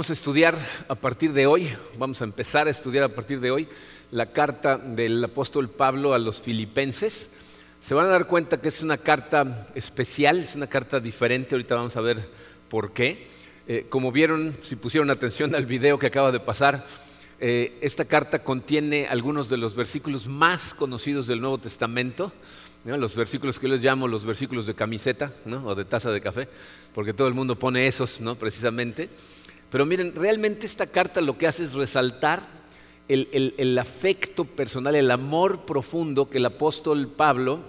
Vamos a estudiar a partir de hoy, vamos a empezar a estudiar a partir de hoy la carta del apóstol Pablo a los filipenses. Se van a dar cuenta que es una carta especial, es una carta diferente, ahorita vamos a ver por qué. Eh, como vieron, si pusieron atención al video que acaba de pasar, eh, esta carta contiene algunos de los versículos más conocidos del Nuevo Testamento los versículos que yo les llamo los versículos de camiseta o de taza de café, porque todo el mundo pone esos ¿no? precisamente. Pero miren, realmente esta carta lo que hace es resaltar el, afecto personal, el amor profundo que el apóstol Pablo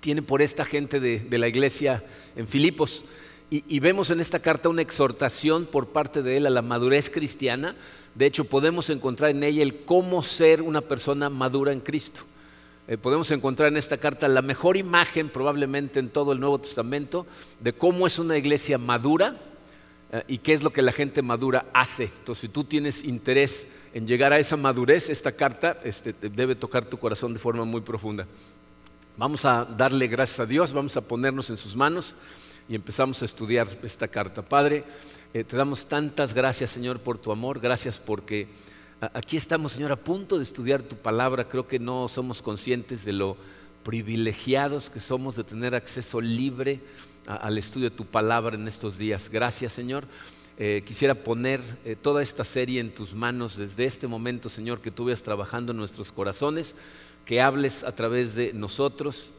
tiene por esta gente de, la iglesia en Filipos. Y, vemos en esta carta una exhortación por parte de él a la madurez cristiana. De hecho, podemos encontrar en ella el cómo ser una persona madura en Cristo. Eh, podemos encontrar en esta carta la mejor imagen probablemente en todo el Nuevo Testamento de cómo es una iglesia madura y qué es lo que la gente madura hace. Entonces, si tú tienes interés en llegar a esa madurez, esta carta este, debe tocar tu corazón de forma muy profunda. Vamos a darle gracias a Dios, vamos a ponernos en sus manos y empezamos a estudiar esta carta. Padre, eh, te damos tantas gracias, Señor, por tu amor, gracias porque Aquí estamos, Señor, a punto de estudiar tu palabra. Creo que no somos conscientes de lo privilegiados que somos de tener acceso libre al estudio de tu palabra en estos días. Gracias, Señor. Eh, quisiera poner eh, toda esta serie en tus manos desde este momento, Señor, que tú veas trabajando en nuestros corazones, que hables a través de nosotros,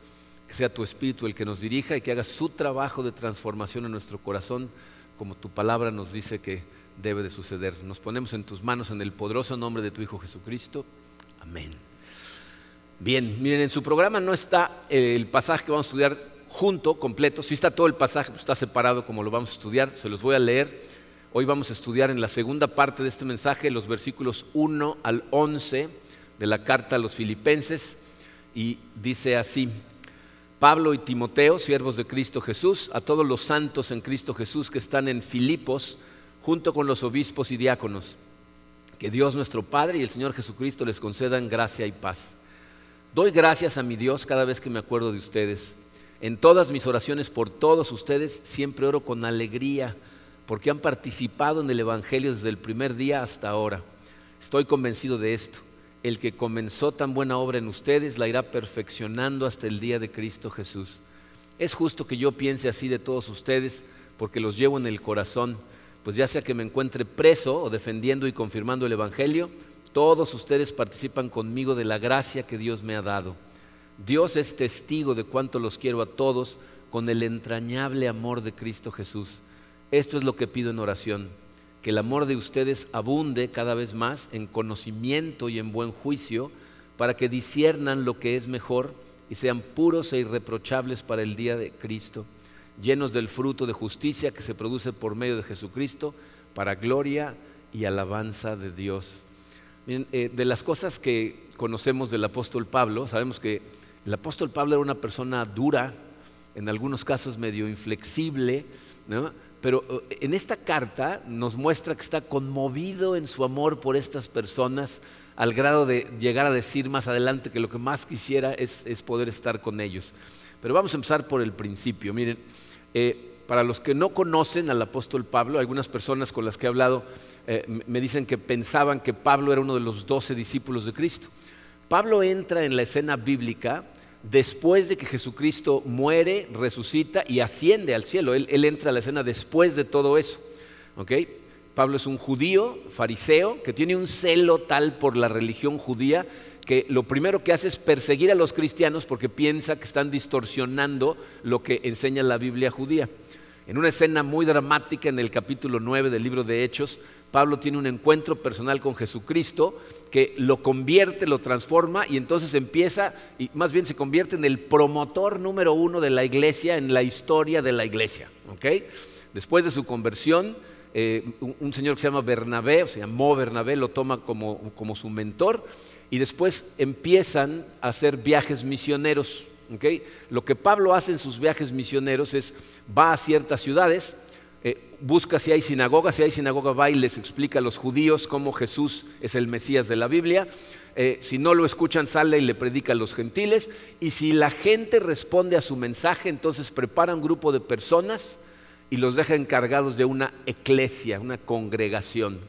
que sea tu Espíritu el que nos dirija y que haga su trabajo de transformación en nuestro corazón, como tu palabra nos dice que debe de suceder. Nos ponemos en tus manos en el poderoso nombre de tu Hijo Jesucristo. Amén. Bien, miren, en su programa no está el pasaje que vamos a estudiar junto, completo. Si está todo el pasaje, pues está separado como lo vamos a estudiar. Se los voy a leer. Hoy vamos a estudiar en la segunda parte de este mensaje los versículos 1 al 11 de la carta a los filipenses. Y dice así, Pablo y Timoteo, siervos de Cristo Jesús, a todos los santos en Cristo Jesús que están en Filipos, junto con los obispos y diáconos. Que Dios nuestro Padre y el Señor Jesucristo les concedan gracia y paz. Doy gracias a mi Dios cada vez que me acuerdo de ustedes. En todas mis oraciones por todos ustedes siempre oro con alegría porque han participado en el Evangelio desde el primer día hasta ahora. Estoy convencido de esto. El que comenzó tan buena obra en ustedes la irá perfeccionando hasta el día de Cristo Jesús. Es justo que yo piense así de todos ustedes porque los llevo en el corazón pues ya sea que me encuentre preso o defendiendo y confirmando el Evangelio, todos ustedes participan conmigo de la gracia que Dios me ha dado. Dios es testigo de cuánto los quiero a todos con el entrañable amor de Cristo Jesús. Esto es lo que pido en oración, que el amor de ustedes abunde cada vez más en conocimiento y en buen juicio, para que disiernan lo que es mejor y sean puros e irreprochables para el día de Cristo llenos del fruto de justicia que se produce por medio de Jesucristo, para gloria y alabanza de Dios. Eh, de las cosas que conocemos del apóstol Pablo, sabemos que el apóstol Pablo era una persona dura, en algunos casos medio inflexible, pero eh, en esta carta nos muestra que está conmovido en su amor por estas personas al grado de llegar a decir más adelante que lo que más quisiera es, poder estar con ellos. Pero vamos a empezar por el principio. Miren, eh, para los que no conocen al apóstol Pablo, algunas personas con las que he hablado eh, me dicen que pensaban que Pablo era uno de los doce discípulos de Cristo. Pablo entra en la escena bíblica después de que Jesucristo muere, resucita y asciende al cielo. Él, entra a la escena después de todo eso. Pablo es un judío, fariseo, que tiene un celo tal por la religión judía que lo primero que hace es perseguir a los cristianos porque piensa que están distorsionando lo que enseña la Biblia judía. En una escena muy dramática en el capítulo 9 del libro de Hechos, Pablo tiene un encuentro personal con Jesucristo que lo convierte, lo transforma y entonces empieza, y más bien se convierte en el promotor número uno de la iglesia, en la historia de la iglesia. Después de su conversión, eh, un, señor que se llama Bernabé, o se llamó Bernabé, lo toma como su mentor y después empiezan a hacer viajes misioneros. Lo que Pablo hace en sus viajes misioneros es va a ciertas ciudades, eh, busca si hay sinagoga, si hay sinagoga va y les explica a los judíos cómo Jesús es el Mesías de la Biblia. Eh, si no lo escuchan, sale y le predica a los gentiles. Y si la gente responde a su mensaje, entonces prepara un grupo de personas y los deja encargados de una eclesia, una congregación.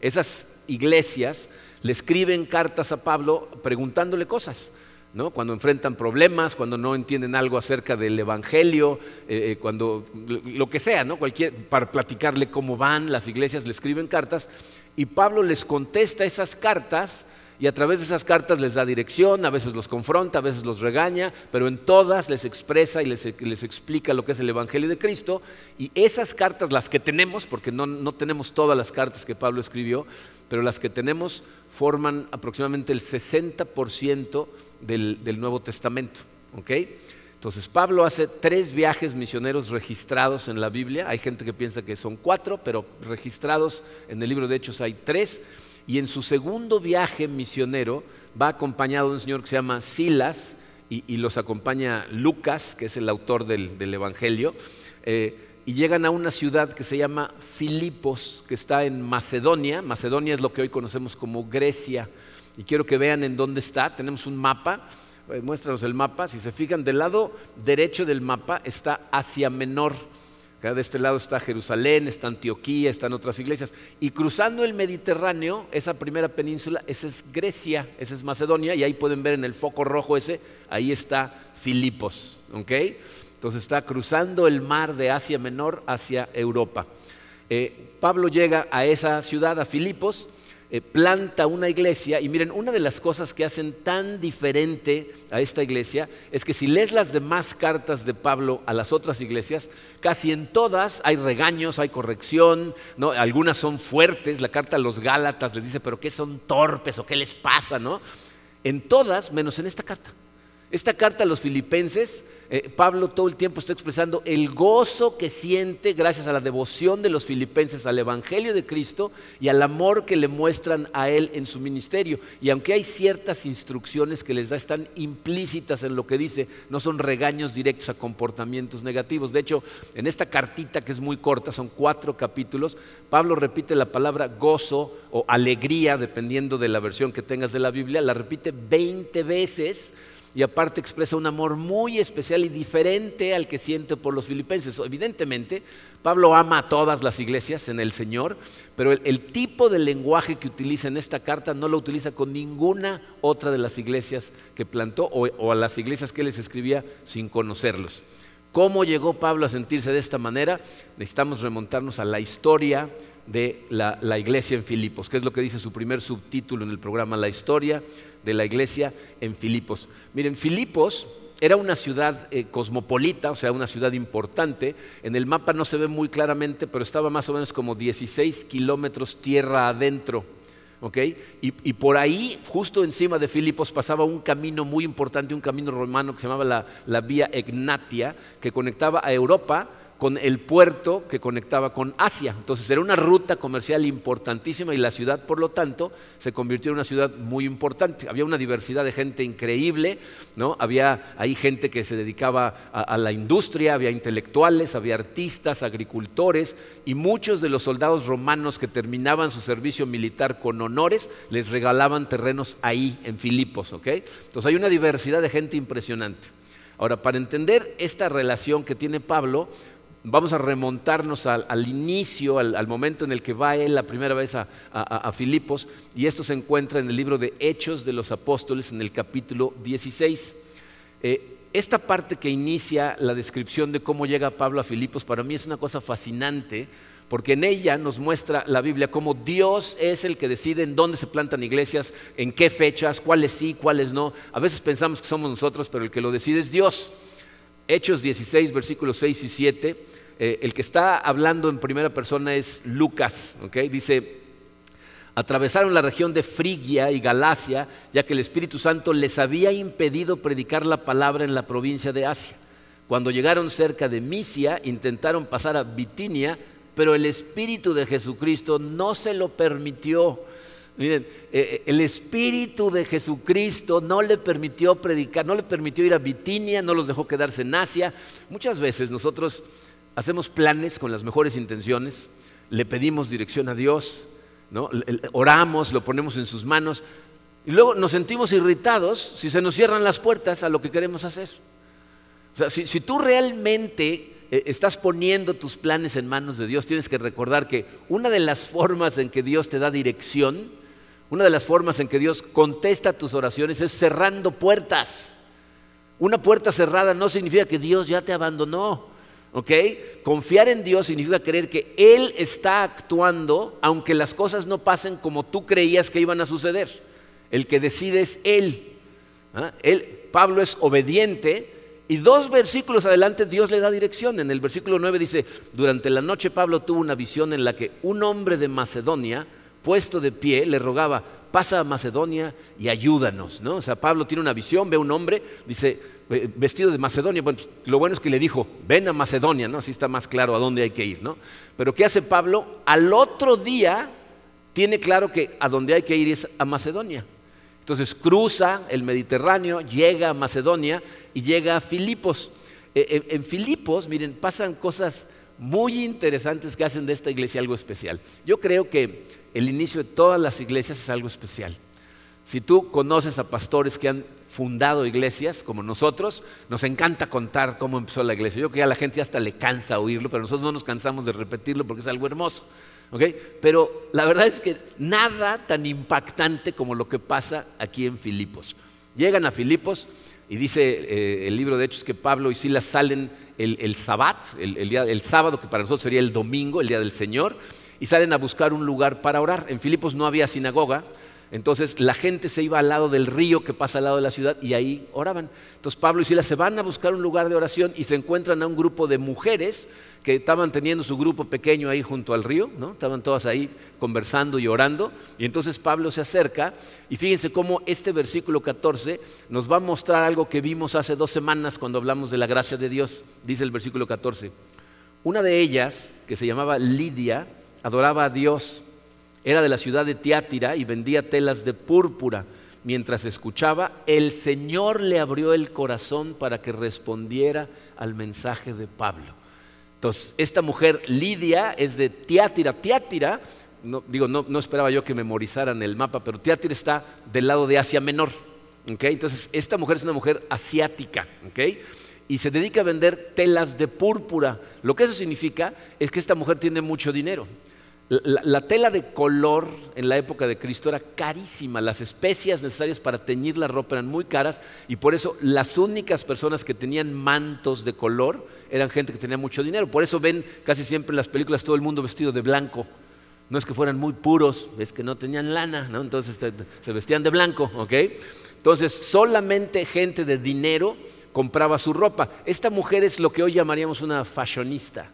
Esas iglesias le escriben cartas a Pablo preguntándole cosas. ¿No? cuando enfrentan problemas, cuando no entienden algo acerca del Evangelio, eh, eh, cuando lo que sea, ¿no? Cualquier, para platicarle cómo van, las iglesias le escriben cartas y Pablo les contesta esas cartas y a través de esas cartas les da dirección, a veces los confronta, a veces los regaña, pero en todas les expresa y les, explica lo que es el Evangelio de Cristo. Y esas cartas, las que tenemos, porque no, tenemos todas las cartas que Pablo escribió, pero las que tenemos forman aproximadamente el 60% del, del, Nuevo Testamento. Entonces Pablo hace tres viajes misioneros registrados en la Biblia. Hay gente que piensa que son cuatro, pero registrados en el libro de Hechos hay tres y en su segundo viaje misionero va acompañado de un señor que se llama Silas y, los acompaña Lucas, que es el autor del, Evangelio, eh, y llegan a una ciudad que se llama Filipos, que está en Macedonia. Macedonia es lo que hoy conocemos como Grecia. Y quiero que vean en dónde está. Tenemos un mapa. Eh, muéstranos el mapa. Si se fijan, del lado derecho del mapa está Asia Menor de este lado está Jerusalén, está Antioquía, están otras iglesias. Y cruzando el Mediterráneo, esa primera península, esa es Grecia, esa es Macedonia, y ahí pueden ver en el foco rojo ese, ahí está Filipos. Entonces está cruzando el mar de Asia Menor hacia Europa. Eh, Pablo llega a esa ciudad, a Filipos, eh, planta una iglesia y miren, una de las cosas que hacen tan diferente a esta iglesia es que si lees las demás cartas de Pablo a las otras iglesias, casi en todas hay regaños, hay corrección, ¿no? algunas son fuertes, la carta a los Gálatas les dice, pero ¿qué son torpes o qué les pasa? ¿no? En todas, menos en esta carta. Esta carta a los filipenses, eh, Pablo todo el tiempo está expresando el gozo que siente gracias a la devoción de los filipenses al Evangelio de Cristo y al amor que le muestran a él en su ministerio. Y aunque hay ciertas instrucciones que les da, están implícitas en lo que dice, no son regaños directos a comportamientos negativos. De hecho, en esta cartita que es muy corta, son cuatro capítulos, Pablo repite la palabra gozo o alegría, dependiendo de la versión que tengas de la Biblia, la repite 20 veces y aparte expresa un amor muy especial y diferente al que siente por los filipenses. Evidentemente, Pablo ama a todas las iglesias en el Señor, pero el, tipo de lenguaje que utiliza en esta carta no lo utiliza con ninguna otra de las iglesias que plantó o, a las iglesias que les escribía sin conocerlos. ¿Cómo llegó Pablo a sentirse de esta manera? Necesitamos remontarnos a la historia de la, la iglesia en Filipos, que es lo que dice su primer subtítulo en el programa, la historia de la iglesia en Filipos. Miren, Filipos era una ciudad eh, cosmopolita, o sea, una ciudad importante. En el mapa no se ve muy claramente, pero estaba más o menos como 16 kilómetros tierra adentro. Y, por ahí, justo encima de Filipos, pasaba un camino muy importante, un camino romano que se llamaba la, la Vía Egnatia, que conectaba a Europa con el puerto que conectaba con Asia. Entonces era una ruta comercial importantísima y la ciudad, por lo tanto, se convirtió en una ciudad muy importante. Había una diversidad de gente increíble, ¿no? Había ahí gente que se dedicaba a, la industria, había intelectuales, había artistas, agricultores y muchos de los soldados romanos que terminaban su servicio militar con honores les regalaban terrenos ahí en Filipos, ¿ok? Entonces hay una diversidad de gente impresionante. Ahora, para entender esta relación que tiene Pablo, vamos a remontarnos al, inicio, al, momento en el que va él la primera vez a, Filipos, y esto se encuentra en el libro de Hechos de los Apóstoles, en el capítulo 16. Eh, esta parte que inicia la descripción de cómo llega Pablo a Filipos, para mí es una cosa fascinante, porque en ella nos muestra la Biblia cómo Dios es el que decide en dónde se plantan iglesias, en qué fechas, cuáles sí, cuáles no. A veces pensamos que somos nosotros, pero el que lo decide es Dios. Hechos 16, versículos 6 y 7 eh, el que está hablando en primera persona es Lucas, Dice, atravesaron la región de Frigia y Galacia, ya que el Espíritu Santo les había impedido predicar la palabra en la provincia de Asia. Cuando llegaron cerca de Misia, intentaron pasar a Bitinia, pero el Espíritu de Jesucristo no se lo permitió. Miren, eh, eh, el Espíritu de Jesucristo no le permitió predicar, no le permitió ir a Bitinia, no los dejó quedarse en Asia. Muchas veces nosotros hacemos planes con las mejores intenciones, le pedimos dirección a Dios, oramos, lo ponemos en sus manos y luego nos sentimos irritados si se nos cierran las puertas a lo que queremos hacer. O sea, si, tú realmente eh, estás poniendo tus planes en manos de Dios, tienes que recordar que una de las formas en que Dios te da dirección, una de las formas en que Dios contesta tus oraciones es cerrando puertas. Una puerta cerrada no significa que Dios ya te abandonó. ¿Ok? Confiar en Dios significa creer que Él está actuando aunque las cosas no pasen como tú creías que iban a suceder. El que decide es Él. ¿Ah? Él Pablo es obediente y dos versículos adelante Dios le da dirección. En el versículo 9 dice, durante la noche Pablo tuvo una visión en la que un hombre de Macedonia, puesto de pie, le rogaba, pasa a Macedonia y ayúdanos. ¿no? O sea, Pablo tiene una visión, ve a un hombre, dice, vestido de Macedonia. Bueno, pues, lo bueno es que le dijo, ven a Macedonia, ¿no? Así está más claro a dónde hay que ir, ¿no? Pero ¿qué hace Pablo? Al otro día tiene claro que a dónde hay que ir es a Macedonia. Entonces cruza el Mediterráneo, llega a Macedonia y llega a Filipos. E, en, Filipos, miren, pasan cosas muy interesantes que hacen de esta iglesia algo especial. Yo creo que el inicio de todas las iglesias es algo especial. Si tú conoces a pastores que han fundado iglesias como nosotros, nos encanta contar cómo empezó la iglesia. Yo creo que a la gente hasta le cansa oírlo, pero nosotros no nos cansamos de repetirlo porque es algo hermoso. Pero la verdad es que nada tan impactante como lo que pasa aquí en Filipos. Llegan a Filipos y dice eh, el libro de Hechos que Pablo y Silas salen el, el el, día, el sábado, que para nosotros sería el domingo, el día del Señor, y salen a buscar un lugar para orar. En Filipos no había sinagoga, entonces la gente se iba al lado del río que pasa al lado de la ciudad y ahí oraban. Entonces Pablo y Silas se van a buscar un lugar de oración y se encuentran a un grupo de mujeres que estaban teniendo su grupo pequeño ahí junto al río, ¿no? Estaban todas ahí conversando y orando. Y entonces Pablo se acerca y fíjense cómo este versículo 14 nos va a mostrar algo que vimos hace dos semanas cuando hablamos de la gracia de Dios. Dice el versículo 14. Una de ellas, que se llamaba Lidia, adoraba a Dios era de la ciudad de Tiátira y vendía telas de púrpura. Mientras escuchaba, el Señor le abrió el corazón para que respondiera al mensaje de Pablo. Entonces, esta mujer Lidia es de Tiátira. Tiátira, no, digo, no, esperaba yo que memorizaran el mapa, pero Tiátira está del lado de Asia Menor. Entonces, esta mujer es una mujer asiática. Y se dedica a vender telas de púrpura. Lo que eso significa es que esta mujer tiene mucho dinero. La, tela de color en la época de Cristo era carísima, las especias necesarias para teñir la ropa eran muy caras y por eso las únicas personas que tenían mantos de color eran gente que tenía mucho dinero. Por eso ven casi siempre en las películas todo el mundo vestido de blanco. No es que fueran muy puros, es que no tenían lana, ¿no? entonces se vestían de blanco. ¿ok? Entonces solamente gente de dinero compraba su ropa. Esta mujer es lo que hoy llamaríamos una fashionista,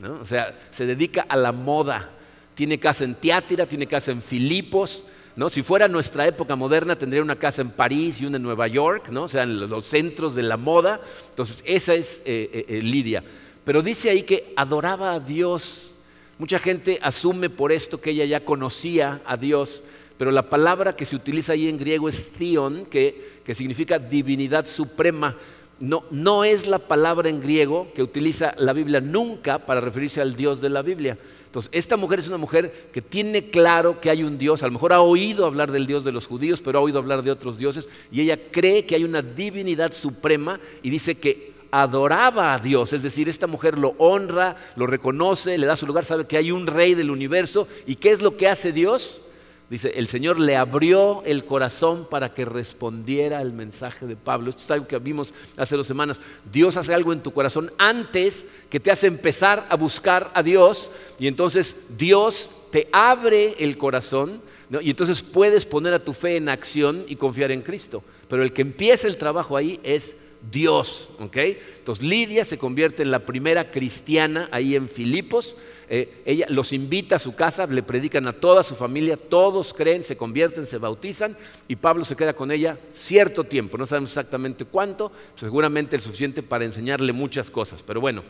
¿no? o sea, se dedica a la moda tiene casa en Tiátira, tiene casa en Filipos. ¿no? Si fuera nuestra época moderna, tendría una casa en París y una en Nueva York, ¿no? o sea, en los centros de la moda. Entonces, esa es eh, eh, eh, Lidia. Pero dice ahí que adoraba a Dios. Mucha gente asume por esto que ella ya conocía a Dios, pero la palabra que se utiliza ahí en griego es theon, que, que significa divinidad suprema. No, no es la palabra en griego que utiliza la Biblia nunca para referirse al Dios de la Biblia. Entonces, esta mujer es una mujer que tiene claro que hay un Dios, a lo mejor ha oído hablar del Dios de los judíos, pero ha oído hablar de otros dioses, y ella cree que hay una divinidad suprema y dice que adoraba a Dios, es decir, esta mujer lo honra, lo reconoce, le da su lugar, sabe que hay un rey del universo, ¿y qué es lo que hace Dios? Dice, el Señor le abrió el corazón para que respondiera al mensaje de Pablo. Esto es algo que vimos hace dos semanas. Dios hace algo en tu corazón antes que te hace empezar a buscar a Dios y entonces Dios te abre el corazón y entonces puedes poner a tu fe en acción y confiar en Cristo. Pero el que empieza el trabajo ahí es Dios. Entonces Lidia se convierte en la primera cristiana ahí en Filipos. Eh, ella los invita a su casa, le predican a toda su familia, todos creen, se convierten, se bautizan y Pablo se queda con ella cierto tiempo, no sabemos exactamente cuánto, seguramente el suficiente para enseñarle muchas cosas. Pero bueno,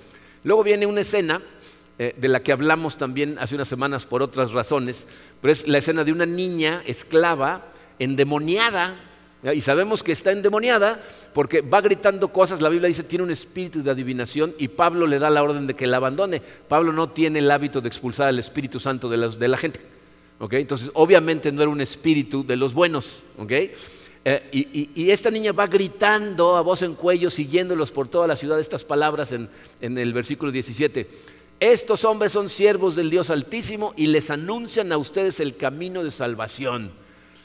luego viene una escena eh, de la que hablamos también hace unas semanas por otras razones, pero es la escena de una niña esclava endemoniada y sabemos que está endemoniada porque va gritando cosas. La Biblia dice tiene un espíritu de adivinación y Pablo le da la orden de que la abandone. Pablo no tiene el hábito de expulsar al Espíritu Santo de, la gente. Entonces, obviamente no era un espíritu de los buenos. Eh, y, esta niña va gritando a voz en cuello, siguiéndolos por toda la ciudad estas palabras en el versículo 17. Estos hombres son siervos del Dios Altísimo y les anuncian a ustedes el camino de salvación.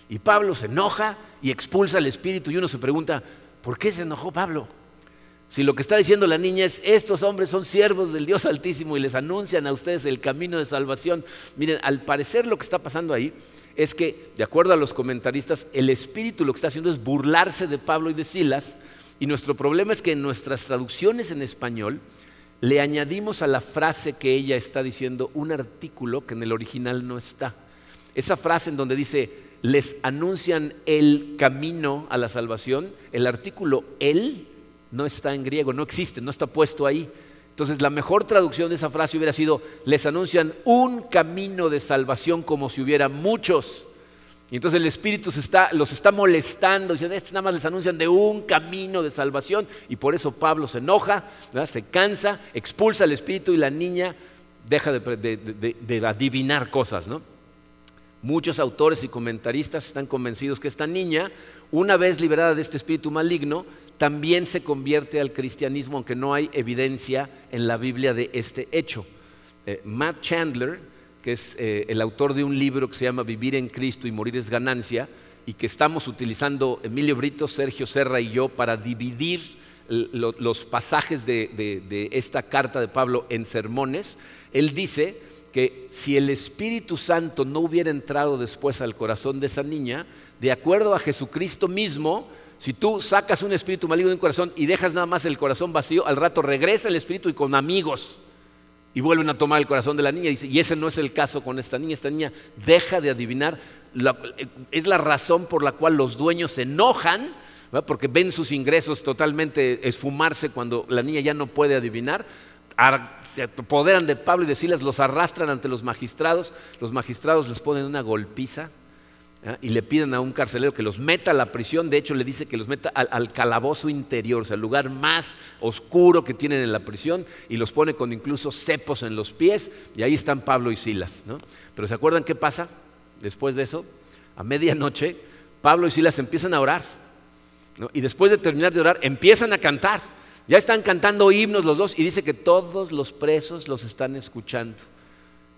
Y Pablo se enoja y expulsa al espíritu y uno se pregunta, ¿por qué se enojó Pablo? Si lo que está diciendo la niña es, estos hombres son siervos del Dios Altísimo y les anuncian a ustedes el camino de salvación. Miren, al parecer lo que está pasando ahí es que, de acuerdo a los comentaristas, el espíritu lo que está haciendo es burlarse de Pablo y de Silas. Y nuestro problema es que en nuestras traducciones en español le añadimos a la frase que ella está diciendo un artículo que en el original no está. Esa frase en donde dice, les anuncian el camino a la salvación, el artículo el no está en griego, no existe, no está puesto ahí. Entonces la mejor traducción de esa frase hubiera sido, les anuncian un camino de salvación como si hubiera muchos. Y entonces el Espíritu los está molestando, diciendo, estos nada más les anuncian de un camino de salvación. Y por eso Pablo se enoja, se cansa, expulsa al Espíritu y la niña deja de, de adivinar cosas. ¿no? Muchos autores y comentaristas están convencidos que esta niña, una vez liberada de este espíritu maligno, también se convierte al cristianismo, aunque no hay evidencia en la Biblia de este hecho. Eh, Matt Chandler, que es eh, el autor de un libro que se llama Vivir en Cristo y Morir es Ganancia, y que estamos utilizando Emilio Brito, Sergio Serra y yo para dividir los pasajes de esta carta de Pablo en sermones, él dice que si el Espíritu Santo no hubiera entrado después al corazón de esa niña, de acuerdo a Jesucristo mismo, si tú sacas un espíritu maligno de un corazón y dejas nada más el corazón vacío, al rato regresa el espíritu y con amigos y vuelven a tomar el corazón de la niña. Y ese no es el caso con esta niña. Esta niña deja de adivinar. es la razón por la cual los dueños se enojan, porque ven sus ingresos totalmente esfumarse cuando la niña ya no puede adivinar. Se apoderan de Pablo y de Silas, los arrastran ante los magistrados. Los magistrados les ponen una golpiza y le piden a un carcelero que los meta a la prisión, de hecho le dice que los meta al, calabozo interior, o sea, el lugar más oscuro que tienen en la prisión, y los pone con incluso cepos en los pies, y ahí están Pablo y Silas. Pero ¿se acuerdan qué pasa después de eso? A medianoche, Pablo y Silas empiezan a orar, y después de terminar de orar, empiezan a cantar. Ya están cantando himnos los dos, y dice que todos los presos los están escuchando.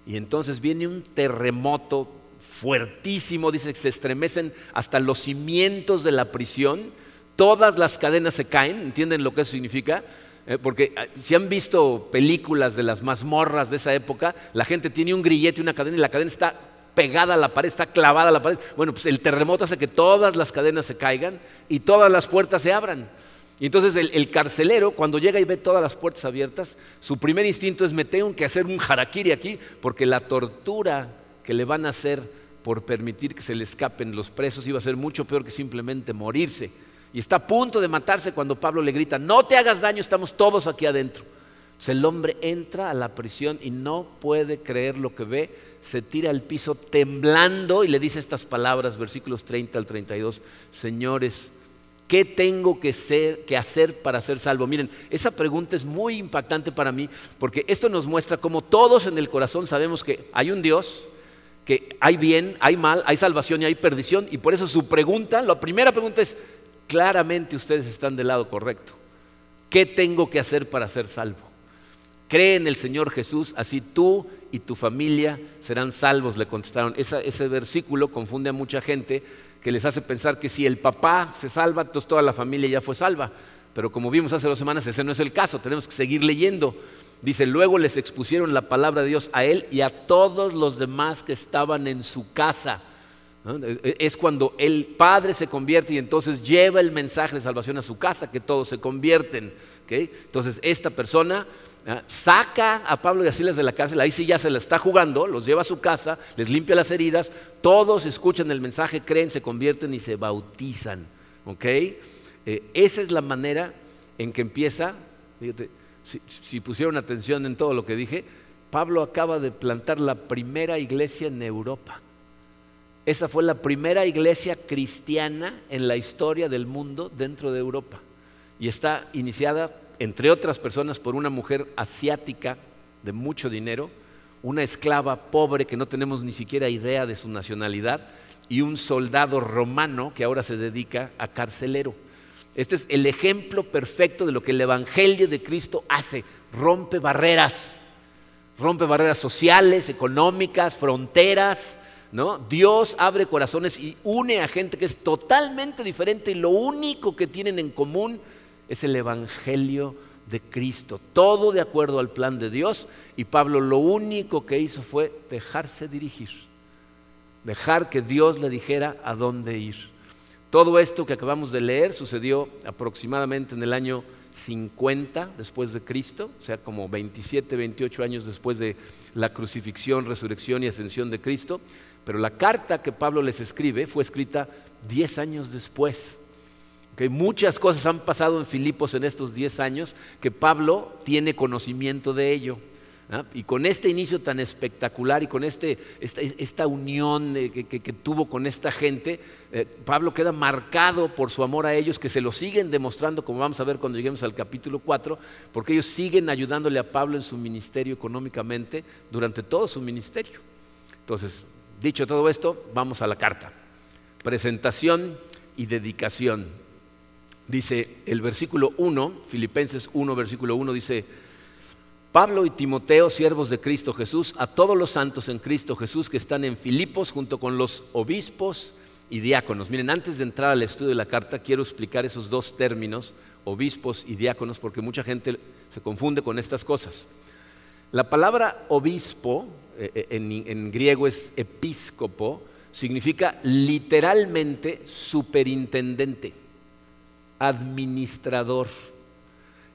Y entonces viene un terremoto fuertísimo, dice que se estremecen hasta los cimientos de la prisión, todas las cadenas se caen, ¿entienden lo que eso significa? Eh, porque ah, si han visto películas de las mazmorras de esa época, la gente tiene un grillete y una cadena y la cadena está pegada a la pared, está clavada a la pared. Bueno, pues el terremoto hace que todas las cadenas se caigan y todas las puertas se abran. Y entonces el, el, carcelero, cuando llega y ve todas las puertas abiertas, su primer instinto es me tengo que hacer un harakiri aquí, porque la tortura que le van a hacer por permitir que se le escapen los presos iba a ser mucho peor que simplemente morirse. Y está a punto de matarse cuando Pablo le grita, no te hagas daño, estamos todos aquí adentro. Entonces el hombre entra a la prisión y no puede creer lo que ve, se tira al piso temblando y le dice estas palabras, versículos 30 al 32, señores, ¿qué tengo que, que hacer para ser salvo? Miren, esa pregunta es muy impactante para mí porque esto nos muestra cómo todos en el corazón sabemos que hay un Dios, que hay bien, hay mal, hay salvación y hay perdición. Y por eso su pregunta, la primera pregunta es, claramente ustedes están del lado correcto. ¿Qué tengo que hacer para ser salvo? Cree en el Señor Jesús, así tú y tu familia serán salvos, le contestaron. ese versículo confunde a mucha gente que les hace pensar que si el papá se salva, entonces toda la familia ya fue salva. Pero como vimos hace dos semanas, ese no es el caso, tenemos que seguir leyendo. Dice, luego les expusieron la palabra de Dios a él y a todos los demás que estaban en su casa. E, e, es cuando el padre se convierte y entonces lleva el mensaje de salvación a su casa, que todos se convierten. Entonces esta persona. Saca a Pablo y a Silas de la cárcel, ahí sí ya se la está jugando, los lleva a su casa, les limpia las heridas, todos escuchan el mensaje, creen, se convierten y se bautizan. Eh, esa es la manera en que empieza, fíjate, si, pusieron atención en todo lo que dije, Pablo acaba de plantar la primera iglesia en Europa. Esa fue la primera iglesia cristiana en la historia del mundo dentro de Europa. Y está iniciada, entre otras personas, por una mujer asiática de mucho dinero, una esclava pobre que no tenemos ni siquiera idea de su nacionalidad, y un soldado romano que ahora se dedica a carcelero. Este es el ejemplo perfecto de lo que el Evangelio de Cristo hace. Rompe barreras, rompe barreras sociales, económicas, fronteras. ¿no? Dios abre corazones y une a gente que es totalmente diferente y lo único que tienen en común es el Evangelio de Cristo. Todo de acuerdo al plan de Dios y Pablo lo único que hizo fue dejarse dirigir, dejar que Dios le dijera a dónde ir. Todo esto que acabamos de leer sucedió aproximadamente en el año 50 después de Cristo, o sea, como 27, 28 años después de la crucifixión, resurrección y ascensión de Cristo. Pero la carta que Pablo les escribe fue escrita 10 años después. Muchas cosas han pasado en Filipos en estos 10 años que Pablo tiene conocimiento de ello. Y con este inicio tan espectacular y con este, esta, unión que, tuvo con esta gente, eh, Pablo queda marcado por su amor a ellos, que se lo siguen demostrando, como vamos a ver cuando lleguemos al capítulo 4, porque ellos siguen ayudándole a Pablo en su ministerio económicamente durante todo su ministerio. Entonces, dicho todo esto, vamos a la carta. Presentación y dedicación. Dice el versículo 1, Filipenses 1, versículo 1, dice, Pablo y Timoteo, siervos de Cristo Jesús, a todos los santos en Cristo Jesús que están en Filipos junto con los obispos y diáconos. Miren, antes de entrar al estudio de la carta, quiero explicar esos dos términos, obispos y diáconos, porque mucha gente se confunde con estas cosas. La palabra obispo, eh, eh, en, en griego es episcopo, significa literalmente superintendente, administrador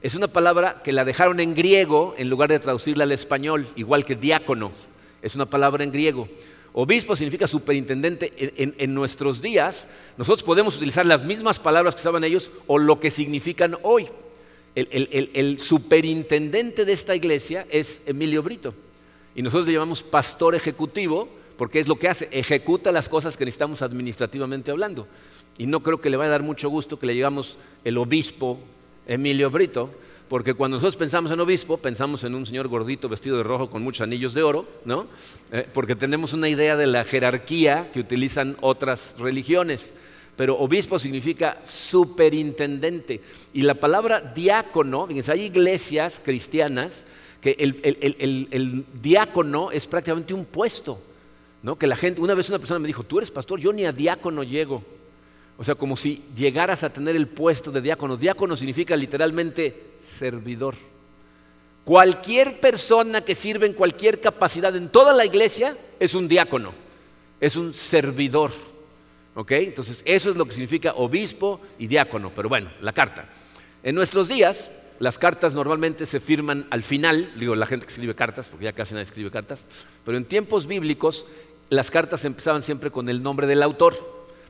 es una palabra que la dejaron en griego en lugar de traducirla al español, igual que diáconos. Es una palabra en griego. Obispo significa superintendente. En, nuestros días, nosotros podemos utilizar las mismas palabras que usaban ellos o lo que significan hoy. El, superintendente de esta iglesia es Emilio Brito. Y nosotros le llamamos pastor ejecutivo porque es lo que hace, ejecuta las cosas que necesitamos administrativamente hablando. Y no creo que le vaya a dar mucho gusto que le llegamos el obispo Emilio Brito, porque cuando nosotros pensamos en obispo, pensamos en un señor gordito vestido de rojo con muchos anillos de oro, ¿no? Eh, porque tenemos una idea de la jerarquía que utilizan otras religiones. Pero obispo significa superintendente. Y la palabra diácono, fíjense, hay iglesias cristianas que el, diácono es prácticamente un puesto. ¿no? Que la gente, una vez una persona me dijo, tú eres pastor, yo ni a diácono llego. O sea, como si llegaras a tener el puesto de diácono. Diácono significa literalmente servidor. Cualquier persona que sirve en cualquier capacidad en toda la iglesia es un diácono, es un servidor. ¿Ok? Entonces, eso es lo que significa obispo y diácono. Pero bueno, la carta. En nuestros días, las cartas normalmente se firman al final, digo, la gente que escribe cartas, porque ya casi nadie escribe cartas, pero en tiempos bíblicos las cartas empezaban siempre con el nombre del autor,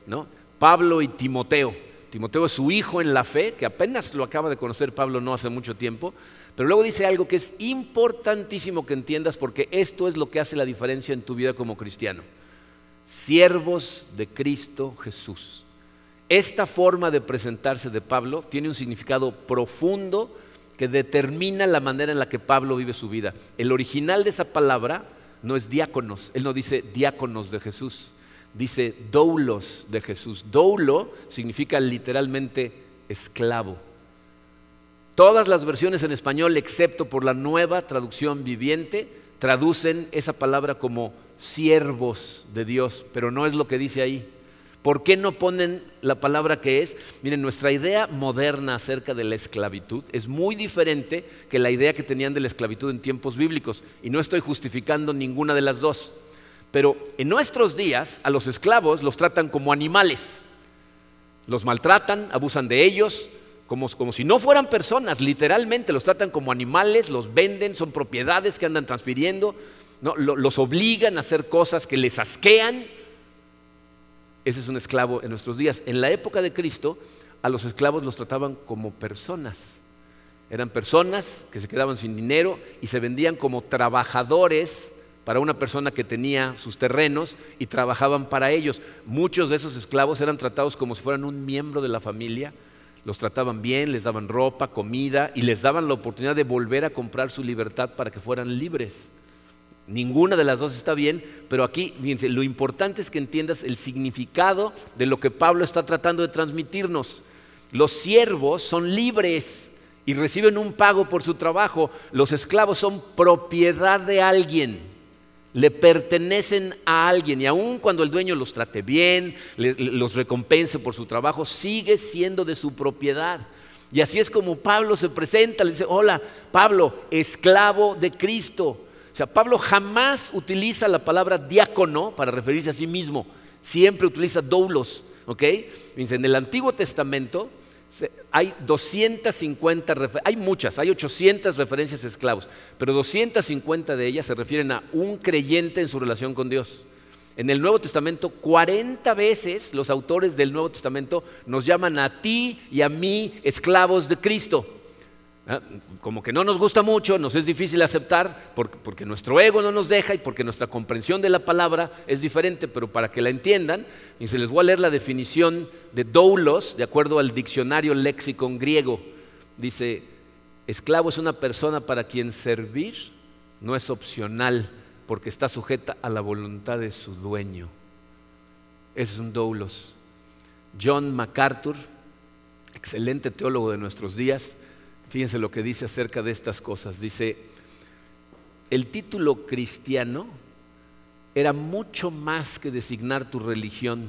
¿no? Pablo y Timoteo. Timoteo es su hijo en la fe, que apenas lo acaba de conocer Pablo no hace mucho tiempo, pero luego dice algo que es importantísimo que entiendas porque esto es lo que hace la diferencia en tu vida como cristiano. Siervos de Cristo Jesús. Esta forma de presentarse de Pablo tiene un significado profundo que determina la manera en la que Pablo vive su vida. El original de esa palabra no es diáconos, él no dice diáconos de Jesús, dice doulos de Jesús. Doulo significa literalmente esclavo. Todas las versiones en español, excepto por la nueva traducción viviente, traducen esa palabra como siervos de Dios, pero no es lo que dice ahí. ¿Por qué no ponen la palabra que es? Miren, nuestra idea moderna acerca de la esclavitud es muy diferente que la idea que tenían de la esclavitud en tiempos bíblicos, y no estoy justificando ninguna de las dos. Pero en nuestros días a los esclavos los tratan como animales. Los maltratan, abusan de ellos, como, si no fueran personas, literalmente los tratan como animales, los venden, son propiedades que andan transfiriendo, los obligan a hacer cosas que les asquean. Ese es un esclavo en nuestros días. En la época de Cristo, a los esclavos los trataban como personas. Eran personas que se quedaban sin dinero y se vendían como trabajadores para una persona que tenía sus terrenos y trabajaban para ellos. Muchos de esos esclavos eran tratados como si fueran un miembro de la familia, los trataban bien, les daban ropa, comida y les daban la oportunidad de volver a comprar su libertad para que fueran libres. Ninguna de las dos está bien, pero aquí, fíjense, lo importante es que entiendas el significado de lo que Pablo está tratando de transmitirnos. Los siervos son libres y reciben un pago por su trabajo. Los esclavos son propiedad de alguien, le pertenecen a alguien y aun cuando el dueño los trate bien, los recompense por su trabajo, sigue siendo de su propiedad. Y así es como Pablo se presenta, le dice, hola, Pablo, esclavo de Cristo. O sea, Pablo jamás utiliza la palabra diácono para referirse a sí mismo, siempre utiliza doulos, ¿ok? En el Antiguo Testamento hay 250, hay muchas, hay 800 referencias a esclavos, pero 250 de ellas se refieren a un creyente en su relación con Dios. En el Nuevo Testamento, 40 veces los autores del Nuevo Testamento nos llaman a ti y a mí esclavos de Cristo. ¿Ah? Como que no nos gusta mucho, nos es difícil aceptar porque, nuestro ego no nos deja y porque nuestra comprensión de la palabra es diferente, pero para que la entiendan, y se les voy a leer la definición de doulos, de acuerdo al diccionario lexicon griego. Dice, esclavo es una persona para quien servir no es opcional porque está sujeta a la voluntad de su dueño. Ese es un doulos. John MacArthur, excelente teólogo de nuestros días, Fíjense lo que dice acerca de estas cosas. Dice, el título cristiano era mucho más que designar tu religión.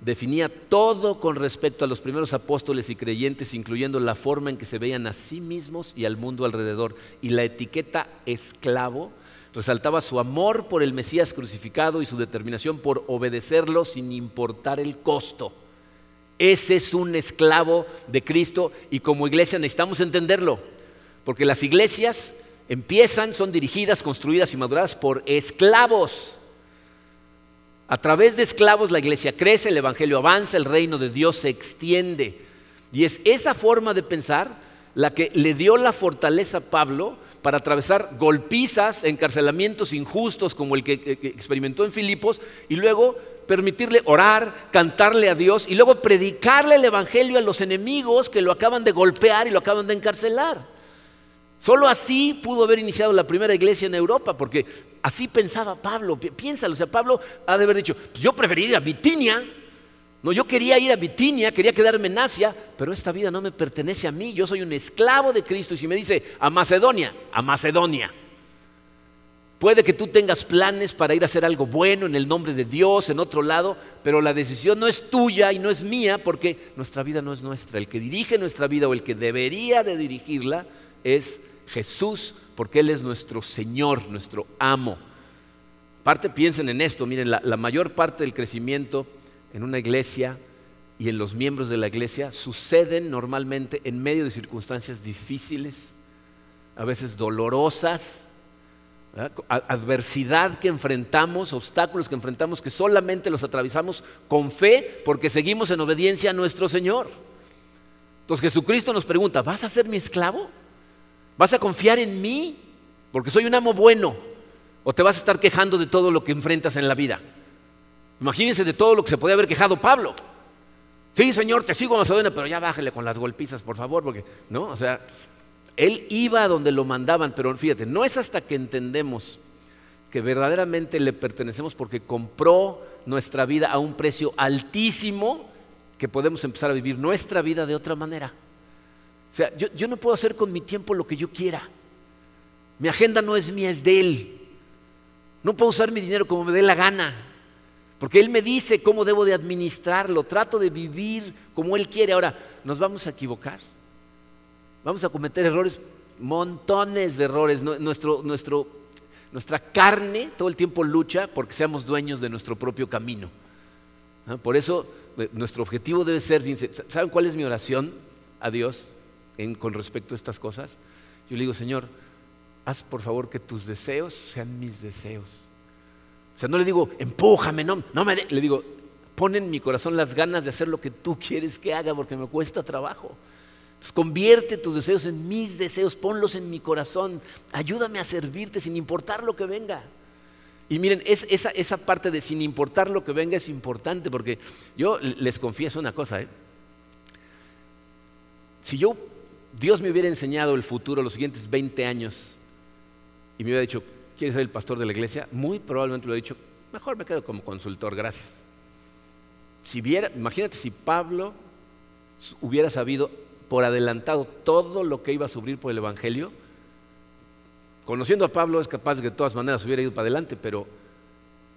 Definía todo con respecto a los primeros apóstoles y creyentes, incluyendo la forma en que se veían a sí mismos y al mundo alrededor. Y la etiqueta esclavo resaltaba su amor por el Mesías crucificado y su determinación por obedecerlo sin importar el costo. Ese es un esclavo de Cristo y como iglesia necesitamos entenderlo, porque las iglesias empiezan, son dirigidas, construidas y maduradas por esclavos. A través de esclavos la iglesia crece, el Evangelio avanza, el reino de Dios se extiende. Y es esa forma de pensar la que le dio la fortaleza a Pablo para atravesar golpizas, encarcelamientos injustos como el que experimentó en Filipos y luego permitirle orar, cantarle a Dios y luego predicarle el Evangelio a los enemigos que lo acaban de golpear y lo acaban de encarcelar. Solo así pudo haber iniciado la primera iglesia en Europa, porque así pensaba Pablo. Piénsalo, o sea, Pablo ha de haber dicho, pues yo preferiría ir a Bitinia. No, yo quería ir a Bitinia, quería quedarme en Asia, pero esta vida no me pertenece a mí. Yo soy un esclavo de Cristo. Y si me dice a Macedonia, a Macedonia. Puede que tú tengas planes para ir a hacer algo bueno en el nombre de Dios, en otro lado, pero la decisión no es tuya y no es mía porque nuestra vida no es nuestra. El que dirige nuestra vida o el que debería de dirigirla es Jesús porque Él es nuestro Señor, nuestro amo. Aparte, piensen en esto, miren, la, la mayor parte del crecimiento en una iglesia y en los miembros de la iglesia suceden normalmente en medio de circunstancias difíciles, a veces dolorosas, adversidad que enfrentamos, obstáculos que enfrentamos, que solamente los atravesamos con fe porque seguimos en obediencia a nuestro Señor. Entonces Jesucristo nos pregunta, ¿vas a ser mi esclavo? ¿Vas a confiar en mí? Porque soy un amo bueno. ¿O te vas a estar quejando de todo lo que enfrentas en la vida? Imagínense de todo lo que se podía haber quejado Pablo. Sí, Señor, te sigo Macedonia, pero ya bájale con las golpizas, por favor, porque, ¿no? O sea, él iba a donde lo mandaban, pero fíjate, no es hasta que entendemos que verdaderamente le pertenecemos porque compró nuestra vida a un precio altísimo que podemos empezar a vivir nuestra vida de otra manera. O sea, yo, no puedo hacer con mi tiempo lo que yo quiera. Mi agenda no es mía, es de Él. No puedo usar mi dinero como me dé la gana. Porque Él me dice cómo debo de administrarlo. Trato de vivir como Él quiere. Ahora, ¿nos vamos a equivocar? Vamos a cometer errores, montones de errores. Nuestro, nuestra carne todo el tiempo lucha porque seamos dueños de nuestro propio camino. Por eso eh, nuestro objetivo debe ser, ¿saben cuál es mi oración a Dios con respecto a estas cosas? Yo le digo, Señor, haz por favor que tus deseos sean mis deseos. O sea, no le digo, empújame, no, no me le digo, pon en mi corazón las ganas de hacer lo que tú quieres que haga porque me cuesta trabajo convierte tus deseos en mis deseos, ponlos en mi corazón, ayúdame a servirte sin importar lo que venga. Y miren, esa, parte de sin importar lo que venga es importante porque yo les confieso una cosa. ¿eh? Si yo, Dios me hubiera enseñado el futuro los siguientes 20 años y me hubiera dicho, ¿quiere ser el pastor de la iglesia? Muy probablemente lo ha dicho, mejor me quedo como consultor, gracias. Si viera, imagínate si Pablo hubiera sabido por adelantado todo lo que iba a sufrir por el Evangelio, conociendo a Pablo es capaz de que de todas maneras hubiera ido para adelante, pero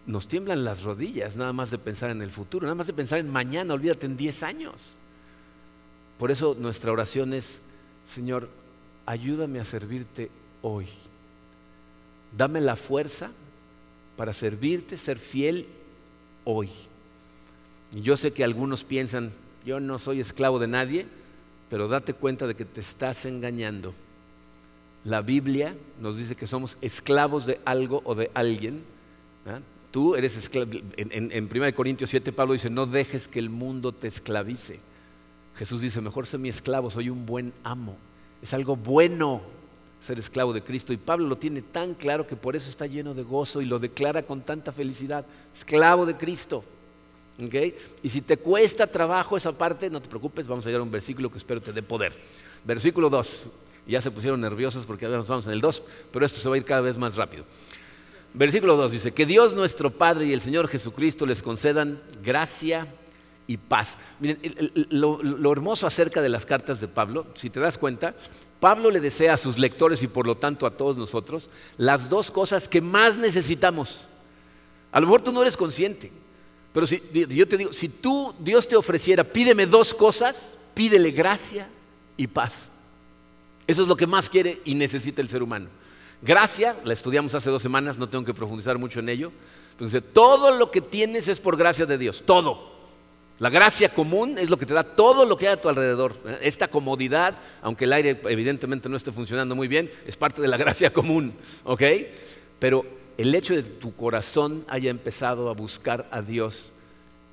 nos tiemblan las rodillas nada más de pensar en el futuro, nada más de pensar en mañana, olvídate en 10 años. Por eso nuestra oración es, Señor, ayúdame a servirte hoy. Dame la fuerza para servirte, ser fiel hoy. Y yo sé que algunos piensan, yo no soy esclavo de nadie, pero date cuenta de que te estás engañando. La Biblia nos dice que somos esclavos de algo o de alguien. Tú eres esclavo. En, en, 1 Corintios 7 Pablo dice, no dejes que el mundo te esclavice. Jesús dice, mejor sé mi esclavo, soy un buen amo. Es algo bueno ser esclavo de Cristo. Y Pablo lo tiene tan claro que por eso está lleno de gozo y lo declara con tanta felicidad. Esclavo de Cristo. Y si te cuesta trabajo esa parte, no te preocupes, vamos a llegar a un versículo que espero te dé poder. Versículo 2. Ya se pusieron nerviosos porque ahora nos vamos en el 2, pero esto se va a ir cada vez más rápido. Versículo 2 dice, que Dios nuestro Padre y el Señor Jesucristo les concedan gracia y paz. Miren, lo, lo, hermoso acerca de las cartas de Pablo, si te das cuenta, Pablo le desea a sus lectores y por lo tanto a todos nosotros las dos cosas que más necesitamos. A lo mejor tú no eres consciente, pero si yo te digo, si tú Dios te ofreciera, pídeme dos cosas, pídele gracia y paz. Eso es lo que más quiere y necesita el ser humano. Gracia, la estudiamos hace dos semanas, no tengo que profundizar mucho en ello. Entonces, todo lo que tienes es por gracia de Dios, todo. La gracia común es lo que te da todo lo que hay a tu alrededor. Esta comodidad, aunque el aire evidentemente no esté funcionando muy bien, es parte de la gracia común, ¿ok? Pero el hecho de que tu corazón haya empezado a buscar a Dios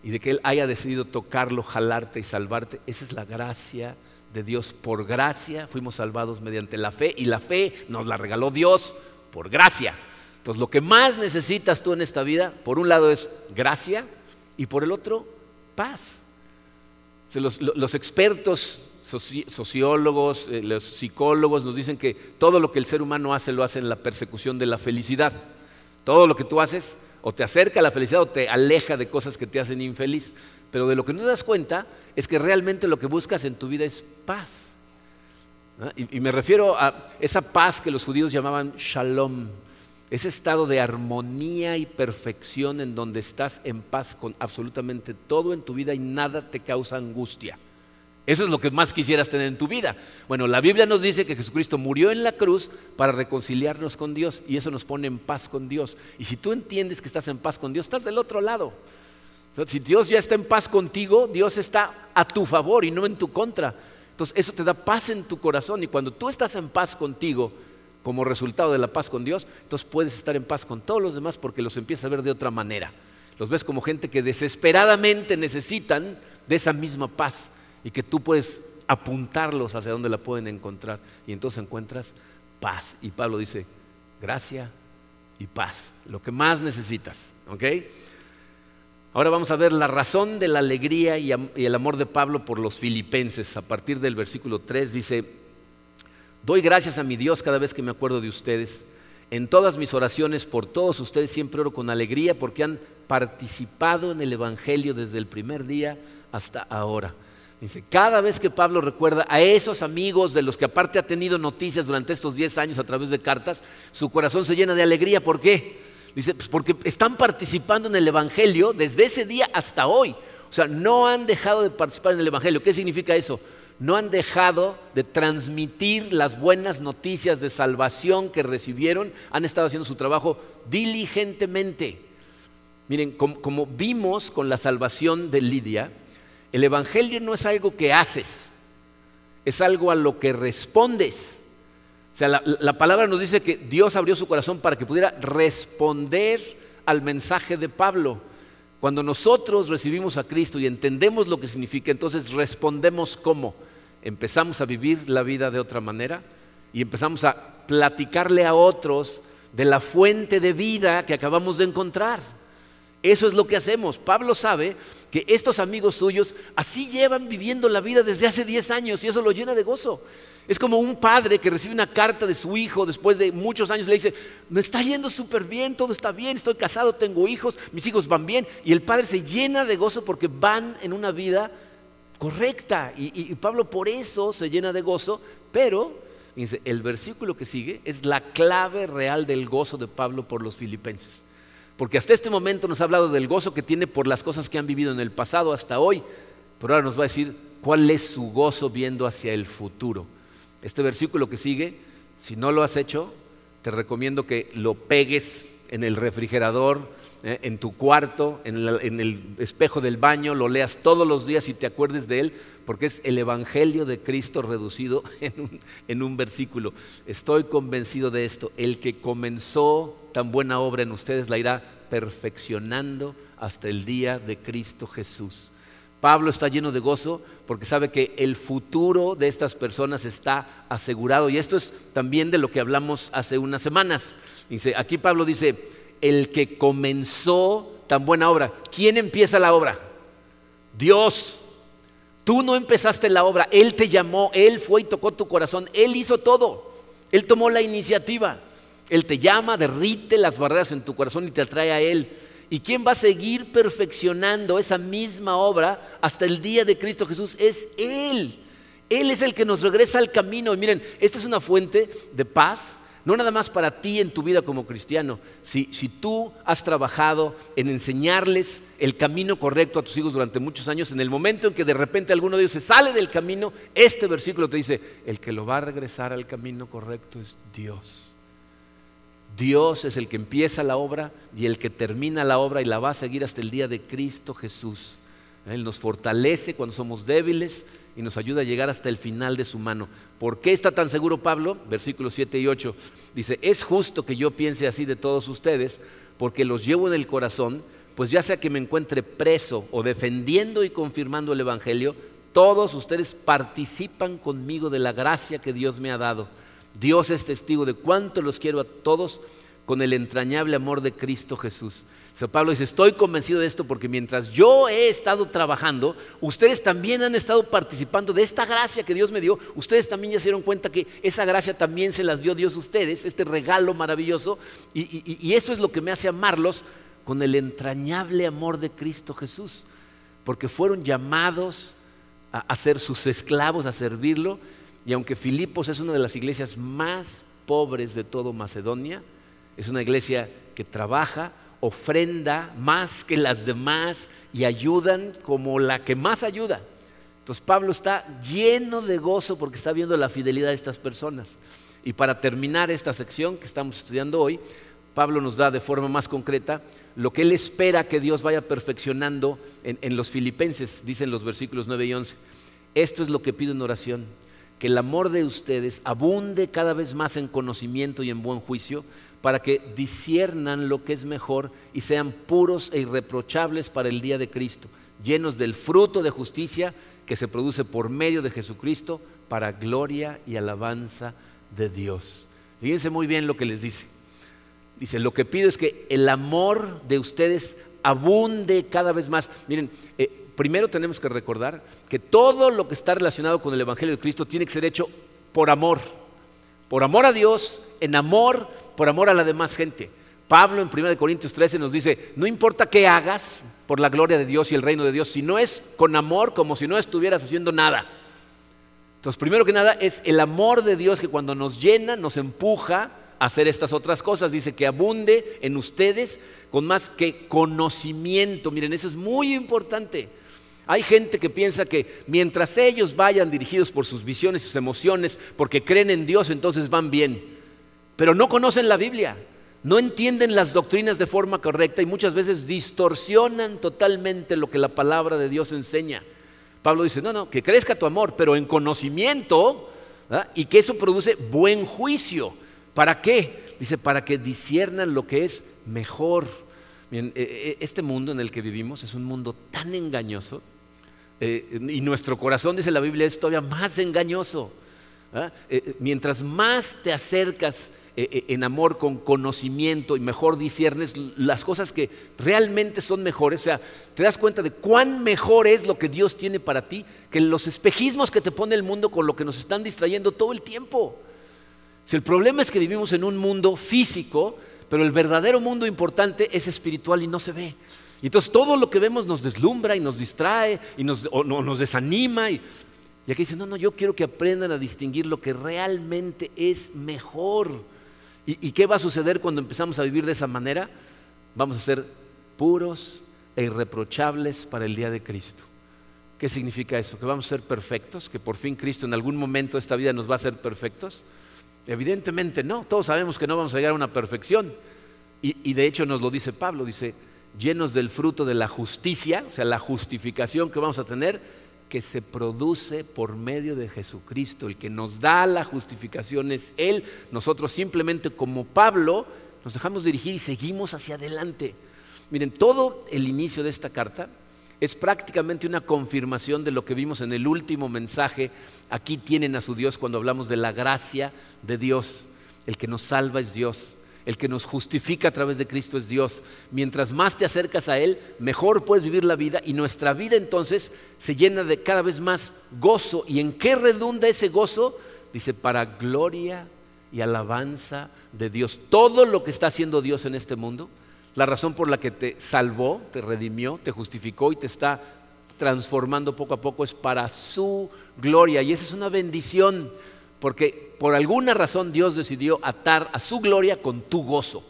y de que Él haya decidido tocarlo, jalarte y salvarte, esa es la gracia de Dios. Por gracia fuimos salvados mediante la fe y la fe nos la regaló Dios por gracia. Entonces lo que más necesitas tú en esta vida, por un lado es gracia y por el otro, paz. Los, expertos sociólogos, eh, los psicólogos nos dicen que todo lo que el ser humano hace lo hace en la persecución de la felicidad. Todo lo que tú haces o te acerca a la felicidad o te aleja de cosas que te hacen infeliz. Pero de lo que no te das cuenta es que realmente lo que buscas en tu vida es paz. Y, y, me refiero a esa paz que los judíos llamaban shalom, ese estado de armonía y perfección en donde estás en paz con absolutamente todo en tu vida y nada te causa angustia. Eso es lo que más quisieras tener en tu vida. Bueno, la Biblia nos dice que Jesucristo murió en la cruz para reconciliarnos con Dios y eso nos pone en paz con Dios. Y si tú entiendes que estás en paz con Dios, estás del otro lado. Si Dios ya está en paz contigo, Dios está a tu favor y no en tu contra. Entonces eso te da paz en tu corazón y cuando tú estás en paz contigo, como resultado de la paz con Dios, entonces puedes estar en paz con todos los demás porque los empiezas a ver de otra manera. Los ves como gente que desesperadamente necesitan de esa misma paz y que tú puedes apuntarlos hacia donde la pueden encontrar y entonces encuentras paz. Y Pablo dice, gracia y paz, lo que más necesitas. ¿ok? Ahora vamos a ver la razón de la alegría y el amor de Pablo por los filipenses. A partir del versículo 3 dice, doy gracias a mi Dios cada vez que me acuerdo de ustedes. En todas mis oraciones por todos ustedes siempre oro con alegría porque han participado en el Evangelio desde el primer día hasta ahora. Dice, cada vez que Pablo recuerda a esos amigos de los que aparte ha tenido noticias durante estos 10 años a través de cartas, su corazón se llena de alegría. ¿Por qué? Dice, pues porque están participando en el Evangelio desde ese día hasta hoy. O sea, no han dejado de participar en el Evangelio. ¿Qué significa eso? No han dejado de transmitir las buenas noticias de salvación que recibieron. Han estado haciendo su trabajo diligentemente. Miren, como, como vimos con la salvación de Lidia, el Evangelio no es algo que haces, es algo a lo que respondes. O sea, la, palabra nos dice que Dios abrió su corazón para que pudiera responder al mensaje de Pablo. Cuando nosotros recibimos a Cristo y entendemos lo que significa, entonces respondemos cómo. Empezamos a vivir la vida de otra manera y empezamos a platicarle a otros de la fuente de vida que acabamos de encontrar. Eso es lo que hacemos. Pablo sabe que estos amigos suyos así llevan viviendo la vida desde hace 10 años y eso lo llena de gozo. Es como un padre que recibe una carta de su hijo después de muchos años, le dice, me está yendo súper bien, todo está bien, estoy casado, tengo hijos, mis hijos van bien. Y el padre se llena de gozo porque van en una vida correcta. Y, Pablo por eso se llena de gozo, pero el versículo que sigue es la clave real del gozo de Pablo por los filipenses. Porque hasta este momento nos ha hablado del gozo que tiene por las cosas que han vivido en el pasado hasta hoy, pero ahora nos va a decir cuál es su gozo viendo hacia el futuro. Este versículo que sigue, si no lo has hecho, te recomiendo que lo pegues en el refrigerador, eh, en tu cuarto, en, el espejo del baño, lo leas todos los días y te acuerdes de él, porque es el Evangelio de Cristo reducido en un versículo. Estoy convencido de esto. El que comenzó tan buena obra en ustedes la irá perfeccionando hasta el día de Cristo Jesús. Pablo está lleno de gozo porque sabe que el futuro de estas personas está asegurado. Y esto es también de lo que hablamos hace unas semanas. Dice, aquí Pablo dice, el que comenzó tan buena obra. ¿Quién empieza la obra? Dios. Tú no empezaste la obra, Él te llamó, Él fue y tocó tu corazón, Él hizo todo, Él tomó la iniciativa, Él te llama, derrite las barreras en tu corazón y te atrae a Él. ¿Y quién va a seguir perfeccionando esa misma obra hasta el día de Cristo Jesús? Es Él. Él es el que nos regresa al camino. Y miren, esta es una fuente de paz, no nada más para ti en tu vida como cristiano. Si, si tú has trabajado en enseñarles el camino correcto a tus hijos durante muchos años, en el momento en que de repente alguno de ellos se sale del camino, este versículo te dice, el que lo va a regresar al camino correcto es Dios. Dios es el que empieza la obra y el que termina la obra y la va a seguir hasta el día de Cristo Jesús. Él nos fortalece cuando somos débiles y nos ayuda a llegar hasta el final de su mano. ¿Por qué está tan seguro Pablo? Versículos 7 y 8. Dice, es justo que yo piense así de todos ustedes, porque los llevo en el corazón, pues ya sea que me encuentre preso o defendiendo y confirmando el Evangelio, todos ustedes participan conmigo de la gracia que Dios me ha dado. Dios es testigo de cuánto los quiero a todos con el entrañable amor de Cristo Jesús. San Pablo dice, estoy convencido de esto porque mientras yo he estado trabajando, ustedes también han estado participando de esta gracia que Dios me dio. Ustedes también ya se dieron cuenta que esa gracia también se las dio Dios a ustedes, este regalo maravilloso. Y, eso es lo que me hace amarlos con el entrañable amor de Cristo Jesús. Porque fueron llamados a ser sus esclavos, a servirlo y aunque Filipos es una de las iglesias más pobres de todo Macedonia, es una iglesia que trabaja, ofrenda más que las demás y ayudan como la que más ayuda. Entonces Pablo está lleno de gozo porque está viendo la fidelidad de estas personas. Y para terminar esta sección que estamos estudiando hoy, Pablo nos da de forma más concreta lo que él espera que Dios vaya perfeccionando en, los filipenses, dicen los versículos 9 y 11. Esto es lo que pido en oración que el amor de ustedes abunde cada vez más en conocimiento y en buen juicio, para que disiernan lo que es mejor y sean puros e irreprochables para el día de Cristo, llenos del fruto de justicia que se produce por medio de Jesucristo para gloria y alabanza de Dios. Fíjense muy bien lo que les dice. Dice, lo que pido es que el amor de ustedes abunde cada vez más. Miren, eh, primero tenemos que recordar que todo lo que está relacionado con el Evangelio de Cristo tiene que ser hecho por amor, por amor a Dios, en amor, por amor a la demás gente. Pablo en 1 Corintios 13 nos dice, no importa qué hagas por la gloria de Dios y el reino de Dios, si no es con amor, como si no estuvieras haciendo nada. Entonces, primero que nada, es el amor de Dios que cuando nos llena, nos empuja a hacer estas otras cosas. Dice que abunde en ustedes con más que conocimiento. Miren, eso es muy importante. Hay gente que piensa que mientras ellos vayan dirigidos por sus visiones y sus emociones, porque creen en Dios, entonces van bien. Pero no conocen la Biblia, no entienden las doctrinas de forma correcta y muchas veces distorsionan totalmente lo que la palabra de Dios enseña. Pablo dice, no, no, que crezca tu amor, pero en conocimiento y que eso produce buen juicio. ¿Para qué? Dice, para que disiernan lo que es mejor. E, e, este mundo en el que vivimos es un mundo tan engañoso eh, y nuestro corazón, dice la Biblia, es todavía más engañoso. ¿ah? Eh, eh, mientras más te acercas en amor, con conocimiento y mejor disiernes las cosas que realmente son mejores, o sea, te das cuenta de cuán mejor es lo que Dios tiene para ti que los espejismos que te pone el mundo con lo que nos están distrayendo todo el tiempo. Si el problema es que vivimos en un mundo físico, pero el verdadero mundo importante es espiritual y no se ve. Y entonces todo lo que vemos nos deslumbra y nos distrae y nos, desanima. Y, aquí dice, no, no, yo quiero que aprendan a distinguir lo que realmente es mejor. ¿Y, qué va a suceder cuando empezamos a vivir de esa manera? Vamos a ser puros e irreprochables para el día de Cristo. ¿Qué significa eso? ¿Que vamos a ser perfectos? ¿Que por fin Cristo en algún momento de esta vida nos va a hacer perfectos? Evidentemente no, todos sabemos que no vamos a llegar a una perfección. Y de hecho nos lo dice Pablo, dice, llenos del fruto de la justicia, o sea, la justificación que vamos a tener, que se produce por medio de Jesucristo. El que nos da la justificación es Él. Nosotros simplemente como Pablo nos dejamos dirigir y seguimos hacia adelante. Miren, todo el inicio de esta carta es prácticamente una confirmación de lo que vimos en el último mensaje. Aquí tienen a su Dios cuando hablamos de la gracia de Dios. El que nos salva es Dios. El que nos justifica a través de Cristo es Dios. Mientras más te acercas a Él, mejor puedes vivir la vida y nuestra vida entonces se llena de cada vez más gozo. ¿Y en qué redunda ese gozo? Dice, para gloria y alabanza de Dios. Todo lo que está haciendo Dios en este mundo, la razón por la que te salvó, te redimió, te justificó y te está transformando poco a poco es para su gloria. Y esa es una bendición porque por alguna razón Dios decidió atar a su gloria con tu gozo.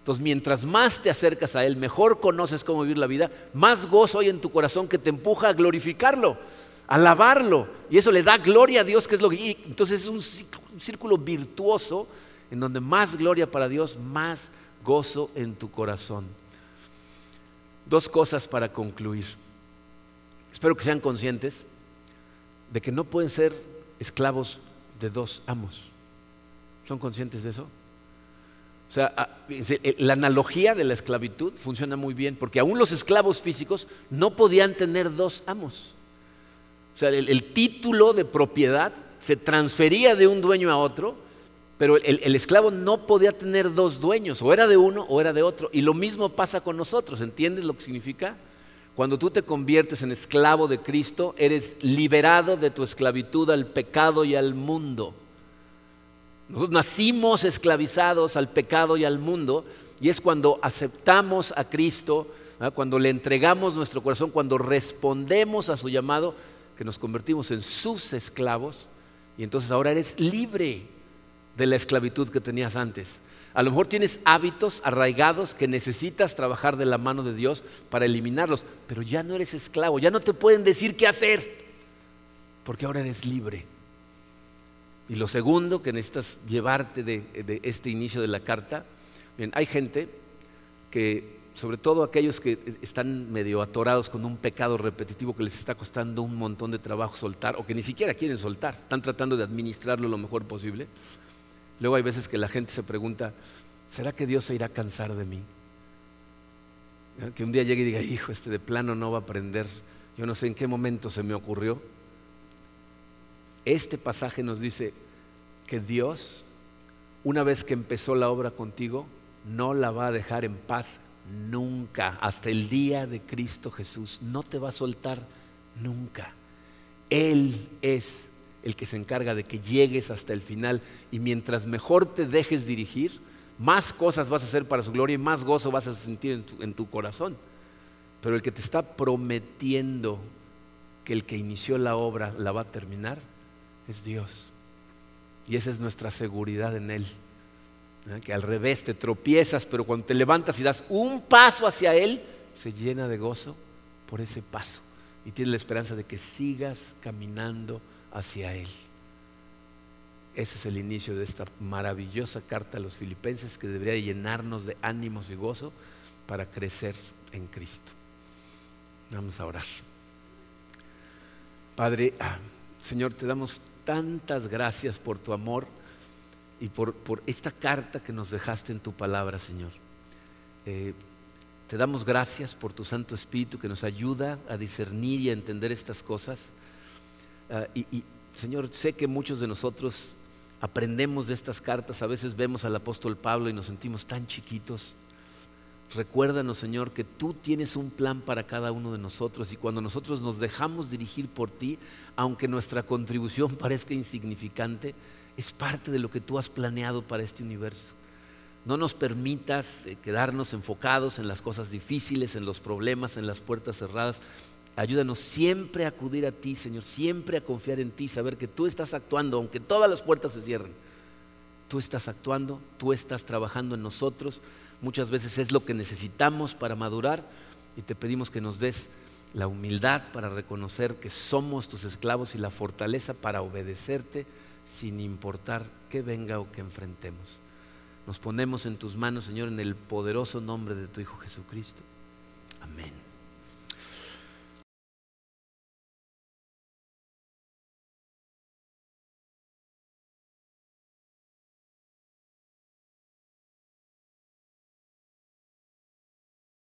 Entonces, mientras más te acercas a Él, mejor conoces cómo vivir la vida, más gozo hay en tu corazón que te empuja a glorificarlo, a alabarlo. Y eso le da gloria a Dios, que es lo que... Entonces es un círculo virtuoso en donde más gloria para Dios, más gozo en tu corazón. Dos cosas para concluir. Espero que sean conscientes de que no pueden ser esclavos de dos amos. ¿Son conscientes de eso? O sea, ah, la analogía de la esclavitud funciona muy bien, porque aún los esclavos físicos no podían tener dos amos. O sea, el, título de propiedad se transfería de un dueño a otro, pero el, el, esclavo no podía tener dos dueños, o era de uno o era de otro. Y lo mismo pasa con nosotros, ¿entiendes lo que significa? Cuando tú te conviertes en esclavo de Cristo, eres liberado de tu esclavitud al pecado y al mundo. Nosotros nacimos esclavizados al pecado y al mundo y es cuando aceptamos a Cristo, cuando le entregamos nuestro corazón, cuando respondemos a su llamado, que nos convertimos en sus esclavos y entonces ahora eres libre de la esclavitud que tenías antes. A lo mejor tienes hábitos arraigados que necesitas trabajar de la mano de Dios para eliminarlos, pero ya no eres esclavo, ya no te pueden decir qué hacer, porque ahora eres libre. Y lo segundo que necesitas llevarte de, este inicio de la carta, bien, hay gente que, sobre todo aquellos que están medio atorados con un pecado repetitivo que les está costando un montón de trabajo soltar, o que ni siquiera quieren soltar, están tratando de administrarlo lo mejor posible. Luego hay veces que la gente se pregunta, ¿será que Dios se irá a cansar de mí? Que un día llegue y diga, hijo, este de plano no va a aprender. Yo no sé en qué momento se me ocurrió. Este pasaje nos dice que Dios, una vez que empezó la obra contigo, no la va a dejar en paz nunca, hasta el día de Cristo Jesús. No te va a soltar nunca. Él es el que se encarga de que llegues hasta el final y mientras mejor te dejes dirigir, más cosas vas a hacer para su gloria y más gozo vas a sentir en tu, corazón. Pero el que te está prometiendo que el que inició la obra la va a terminar es Dios. Y esa es nuestra seguridad en Él. ¿eh? Que al revés te tropiezas, pero cuando te levantas y das un paso hacia Él, se llena de gozo por ese paso. Y tienes la esperanza de que sigas caminando hacia Él. Ese es el inicio de esta maravillosa carta a los filipenses que debería llenarnos de ánimos y gozo para crecer en Cristo. Vamos a orar. Padre, ah, Señor, te damos tantas gracias por tu amor y por, esta carta que nos dejaste en tu palabra, Señor. Eh, te damos gracias por tu Santo Espíritu que nos ayuda a discernir y a entender estas cosas. Ah, y, Señor, sé que muchos de nosotros aprendemos de estas cartas, a veces vemos al apóstol Pablo y nos sentimos tan chiquitos. Recuérdanos, Señor, que tú tienes un plan para cada uno de nosotros y cuando nosotros nos dejamos dirigir por ti, aunque nuestra contribución parezca insignificante, es parte de lo que tú has planeado para este universo. No nos permitas eh, quedarnos enfocados en las cosas difíciles, en los problemas, en las puertas cerradas. Ayúdanos siempre a acudir a ti, Señor, siempre a confiar en ti, saber que tú estás actuando, aunque todas las puertas se cierren. Tú estás actuando, tú estás trabajando en nosotros. Muchas veces es lo que necesitamos para madurar y te pedimos que nos des la humildad para reconocer que somos tus esclavos y la fortaleza para obedecerte sin importar qué venga o qué enfrentemos. Nos ponemos en tus manos, Señor, en el poderoso nombre de tu Hijo Jesucristo. Amén.